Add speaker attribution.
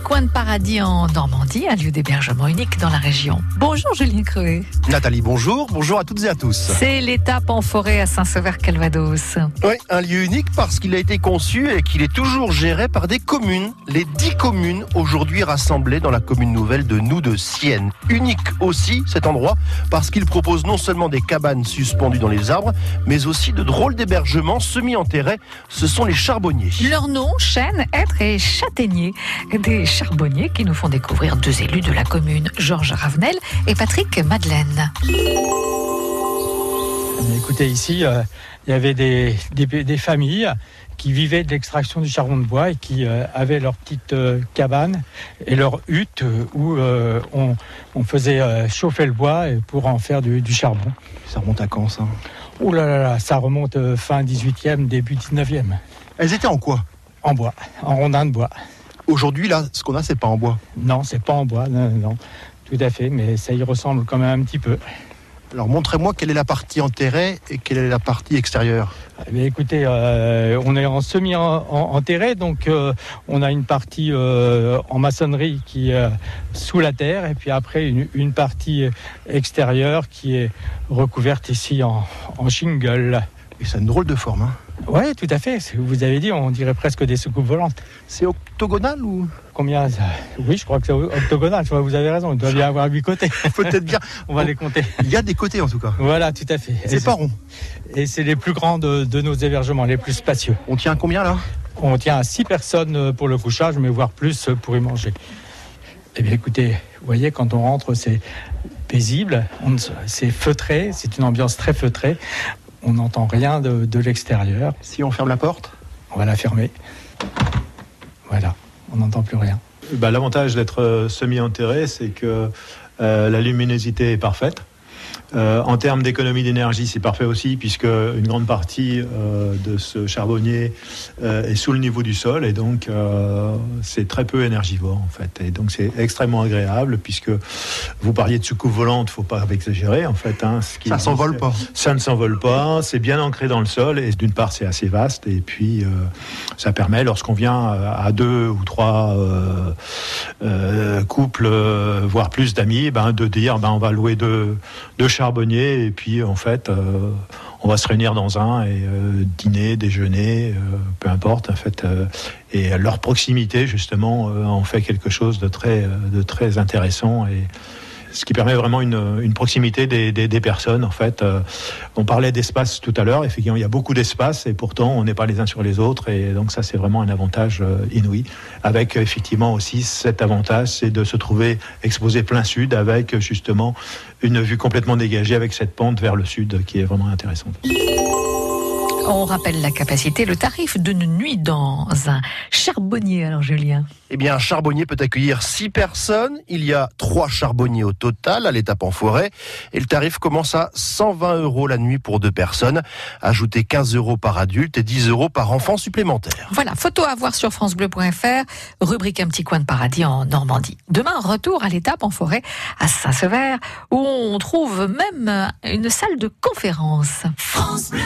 Speaker 1: coin de paradis en Normandie, un lieu d'hébergement unique dans la région. Bonjour Julien Creuet.
Speaker 2: Nathalie, bonjour. Bonjour à toutes et à tous.
Speaker 1: C'est l'étape en forêt à Saint-Sever-Calvados.
Speaker 2: Oui, un lieu unique parce qu'il a été conçu et qu'il est toujours géré par des communes. Les dix communes aujourd'hui rassemblées dans la commune nouvelle de Nous de Sienne. Unique aussi cet endroit parce qu'il propose non seulement des cabanes suspendues dans les arbres, mais aussi de drôles d'hébergements semi-enterrés. Ce sont les charbonniers.
Speaker 1: Leur nom, chêne, être et châtaignier. Des charbonniers qui nous font découvrir deux élus de la commune, Georges Ravenel et Patrick Madeleine.
Speaker 3: Écoutez, ici, euh, il y avait des, des, des, familles qui vivaient de l'extraction du charbon de bois et qui euh, avaient leur petite euh, cabane et leur hutte où on, on, faisait chauffer le bois pour en faire du, du, charbon.
Speaker 2: Ça remonte à quand ça?
Speaker 3: Oh là là là, ça remonte fin 18e, début 19e.
Speaker 2: Elles étaient en quoi?
Speaker 3: En bois, en rondin de bois.
Speaker 2: Aujourd'hui, là, ce qu'on a, c'est pas en bois.
Speaker 3: Non, c'est pas en bois, non, non, tout à fait, mais ça y ressemble quand même un petit peu.
Speaker 2: Alors montrez-moi quelle est la partie enterrée et quelle est la partie extérieure.
Speaker 3: Eh bien, écoutez, euh, on est en semi-enterré, donc euh, on a une partie euh, en maçonnerie qui est sous la terre, et puis après une, une partie extérieure qui est recouverte ici en, en shingle.
Speaker 2: Et c'est une drôle de forme. Hein
Speaker 3: oui, tout à fait. Vous avez dit, on dirait presque des soucoupes volantes.
Speaker 2: C'est octogonal ou?
Speaker 3: Combien Oui, je crois que c'est octogonal. Vous avez raison. Il doit bien avoir huit côtés.
Speaker 2: Peut-être bien.
Speaker 3: on va les compter.
Speaker 2: Il y a des côtés en tout cas.
Speaker 3: Voilà, tout à fait.
Speaker 2: C'est pas rond.
Speaker 3: Et c'est les plus grands de, de, nos hébergements, les plus spacieux.
Speaker 2: On tient combien là?
Speaker 3: On tient à six personnes pour le couchage, mais voire plus pour y manger. Eh bien, écoutez, vous voyez, quand on rentre, c'est paisible, c'est feutré, c'est une ambiance très feutrée on n'entend rien de, de l'extérieur.
Speaker 2: Si on ferme la porte
Speaker 3: On va la fermer. Voilà, on n'entend plus rien.
Speaker 4: Bah, L'avantage d'être semi-enterré, c'est que euh, la luminosité est parfaite. Euh, en termes d'économie d'énergie, c'est parfait aussi, puisque une grande partie euh, de ce charbonnier euh, est sous le niveau du sol, et donc c'est très peu énergivore en fait. Et donc c'est extrêmement agréable, puisque vous parliez de soucoupe volante, faut pas exagérer en fait. Hein,
Speaker 2: ce qui ça s'envole pas.
Speaker 4: Ça ne s'envole pas, c'est bien ancré dans le sol, et d'une part c'est assez vaste, et puis ça permet, lorsqu'on vient à deux ou trois euh, couples, voire plus d'amis, ben, de dire ben, on va louer deux, deux charbonnier et puis en fait euh, on va se réunir dans un et euh, dîner, déjeuner, euh, peu importe en fait et leur proximité justement en fait quelque chose de très de très intéressant et ce qui permet vraiment une, proximité des, personnes. En fait, euh, on parlait d'espace tout à l'heure. Effectivement, il y a beaucoup d'espace et pourtant on n'est pas les uns sur les autres. Et donc ça, c'est vraiment un avantage euh, inouï. Avec effectivement aussi cet avantage, c'est de se trouver exposé plein sud avec justement une vue complètement dégagée avec cette pente vers le sud qui est vraiment intéressante.
Speaker 1: On rappelle la capacité, le tarif d'une nuit dans un charbonnier, alors Julien.
Speaker 2: Eh bien, un charbonnier peut accueillir six personnes. Il y a trois charbonniers au total à l'étape en forêt. Et le tarif commence à 120 euros la nuit pour deux personnes. Ajoutez 15 euros par adulte et 10 euros par enfant supplémentaire.
Speaker 1: Voilà, photo à voir sur FranceBleu.fr, rubrique Un petit coin de paradis en Normandie. Demain, retour à l'étape en forêt à Saint-Sever, où on trouve même une salle de conférence. France Bleu.